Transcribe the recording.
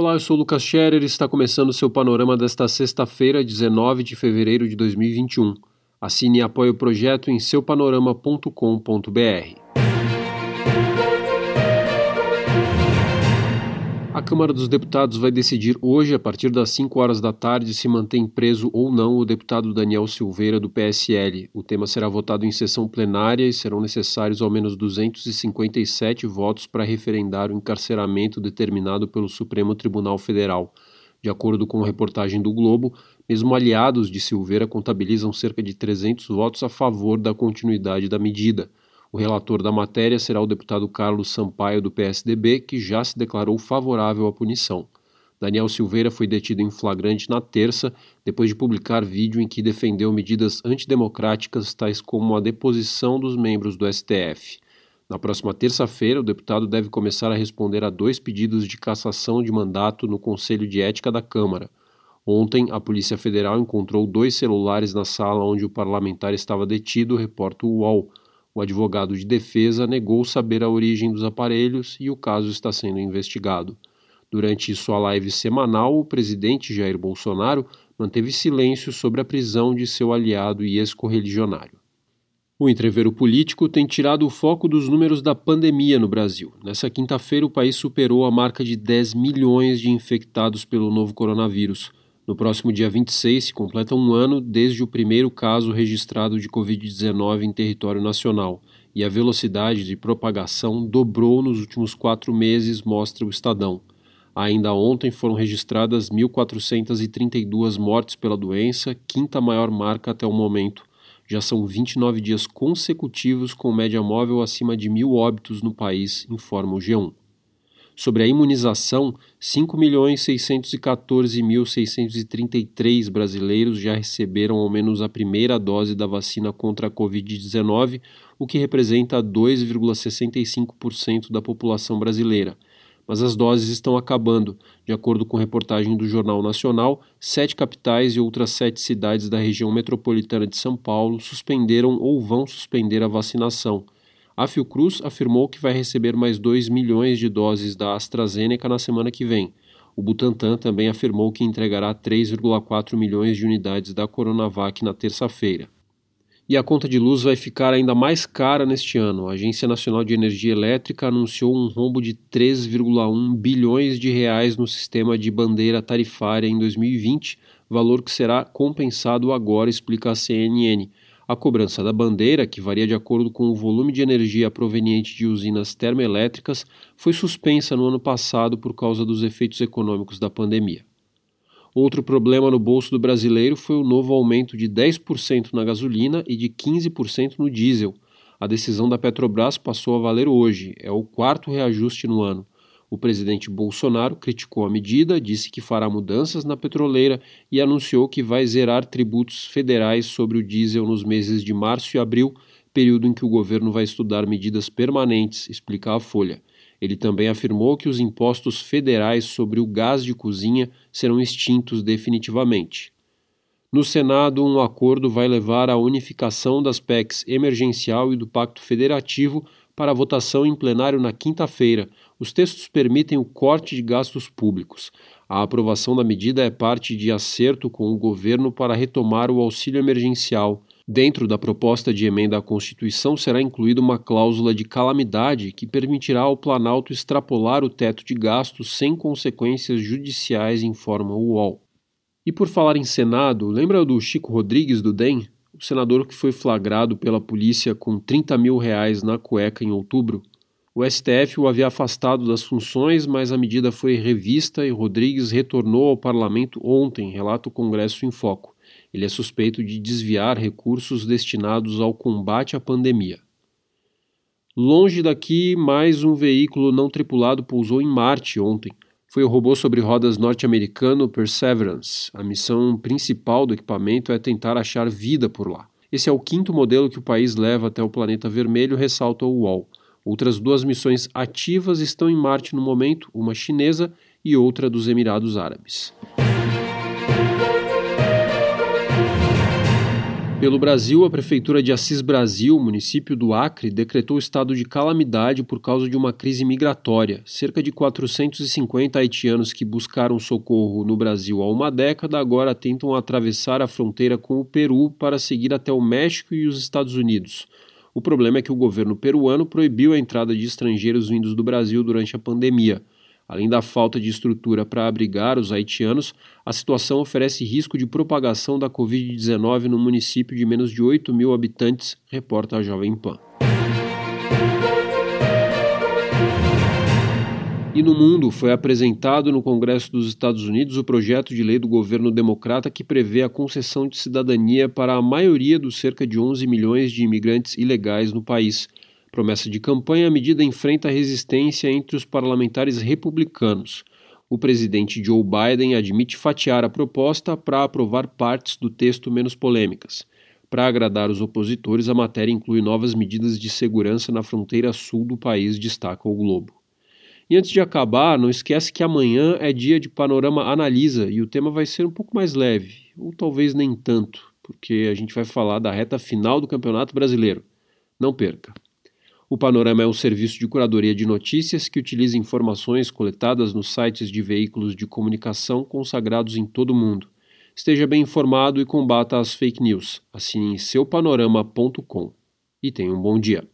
Olá, eu sou o Lucas Scherer e está começando o seu panorama desta sexta-feira, 19 de fevereiro de 2021. Assine e apoie o projeto em seupanorama.com.br. A Câmara dos Deputados vai decidir hoje, a partir das 5 horas da tarde, se mantém preso ou não o deputado Daniel Silveira, do PSL. O tema será votado em sessão plenária e serão necessários ao menos 257 votos para referendar o encarceramento determinado pelo Supremo Tribunal Federal. De acordo com a reportagem do Globo, mesmo aliados de Silveira contabilizam cerca de 300 votos a favor da continuidade da medida. O relator da matéria será o deputado Carlos Sampaio, do PSDB, que já se declarou favorável à punição. Daniel Silveira foi detido em flagrante na terça, depois de publicar vídeo em que defendeu medidas antidemocráticas, tais como a deposição dos membros do STF. Na próxima terça-feira, o deputado deve começar a responder a dois pedidos de cassação de mandato no Conselho de Ética da Câmara. Ontem, a Polícia Federal encontrou dois celulares na sala onde o parlamentar estava detido, reporta o UOL. O advogado de defesa negou saber a origem dos aparelhos e o caso está sendo investigado. Durante sua live semanal, o presidente Jair Bolsonaro manteve silêncio sobre a prisão de seu aliado e ex-correligionário. O entreveiro político tem tirado o foco dos números da pandemia no Brasil. Nessa quinta-feira, o país superou a marca de 10 milhões de infectados pelo novo coronavírus. No próximo dia 26 se completa um ano desde o primeiro caso registrado de Covid-19 em território nacional e a velocidade de propagação dobrou nos últimos quatro meses, mostra o Estadão. Ainda ontem foram registradas 1.432 mortes pela doença, quinta maior marca até o momento. Já são 29 dias consecutivos com média móvel acima de mil óbitos no país, informa o G1. Sobre a imunização, 5.614.633 brasileiros já receberam ao menos a primeira dose da vacina contra a Covid-19, o que representa 2,65% da população brasileira. Mas as doses estão acabando. De acordo com reportagem do Jornal Nacional, sete capitais e outras sete cidades da região metropolitana de São Paulo suspenderam ou vão suspender a vacinação. A Fiocruz afirmou que vai receber mais 2 milhões de doses da AstraZeneca na semana que vem. O Butantan também afirmou que entregará 3,4 milhões de unidades da Coronavac na terça-feira. E a conta de luz vai ficar ainda mais cara neste ano. A Agência Nacional de Energia Elétrica anunciou um rombo de 3,1 bilhões de reais no sistema de bandeira tarifária em 2020, valor que será compensado agora, explica a CNN. A cobrança da bandeira, que varia de acordo com o volume de energia proveniente de usinas termoelétricas, foi suspensa no ano passado por causa dos efeitos econômicos da pandemia. Outro problema no bolso do brasileiro foi o novo aumento de 10% na gasolina e de 15% no diesel. A decisão da Petrobras passou a valer hoje, é o quarto reajuste no ano. O presidente Bolsonaro criticou a medida, disse que fará mudanças na petroleira e anunciou que vai zerar tributos federais sobre o diesel nos meses de março e abril, período em que o governo vai estudar medidas permanentes, explica a Folha. Ele também afirmou que os impostos federais sobre o gás de cozinha serão extintos definitivamente. No Senado, um acordo vai levar à unificação das PECs emergencial e do Pacto Federativo para votação em plenário na quinta-feira. Os textos permitem o corte de gastos públicos. A aprovação da medida é parte de acerto com o governo para retomar o auxílio emergencial. Dentro da proposta de emenda à Constituição será incluída uma cláusula de calamidade que permitirá ao Planalto extrapolar o teto de gastos sem consequências judiciais, informa o UOL. E por falar em Senado, lembra do Chico Rodrigues do DEM? O senador que foi flagrado pela polícia com 30 mil reais na cueca em outubro, o STF o havia afastado das funções, mas a medida foi revista e Rodrigues retornou ao parlamento ontem, relata o Congresso em Foco. Ele é suspeito de desviar recursos destinados ao combate à pandemia. Longe daqui, mais um veículo não tripulado pousou em Marte ontem foi o robô sobre rodas norte-americano Perseverance. A missão principal do equipamento é tentar achar vida por lá. Esse é o quinto modelo que o país leva até o planeta vermelho, ressalta o UOL. Outras duas missões ativas estão em Marte no momento, uma chinesa e outra dos Emirados Árabes. Pelo Brasil, a Prefeitura de Assis Brasil, município do Acre, decretou estado de calamidade por causa de uma crise migratória. Cerca de 450 haitianos que buscaram socorro no Brasil há uma década agora tentam atravessar a fronteira com o Peru para seguir até o México e os Estados Unidos. O problema é que o governo peruano proibiu a entrada de estrangeiros vindos do Brasil durante a pandemia. Além da falta de estrutura para abrigar os haitianos, a situação oferece risco de propagação da Covid-19 no município de menos de 8 mil habitantes, reporta a Jovem Pan. E no mundo foi apresentado no Congresso dos Estados Unidos o projeto de lei do governo democrata que prevê a concessão de cidadania para a maioria dos cerca de 11 milhões de imigrantes ilegais no país. Promessa de campanha, a medida enfrenta resistência entre os parlamentares republicanos. O presidente Joe Biden admite fatiar a proposta para aprovar partes do texto menos polêmicas. Para agradar os opositores, a matéria inclui novas medidas de segurança na fronteira sul do país, destaca o Globo. E antes de acabar, não esquece que amanhã é dia de Panorama Analisa e o tema vai ser um pouco mais leve, ou talvez nem tanto, porque a gente vai falar da reta final do Campeonato Brasileiro. Não perca! O Panorama é um serviço de curadoria de notícias que utiliza informações coletadas nos sites de veículos de comunicação consagrados em todo o mundo. Esteja bem informado e combata as fake news. Assine seupanorama.com. E tenha um bom dia.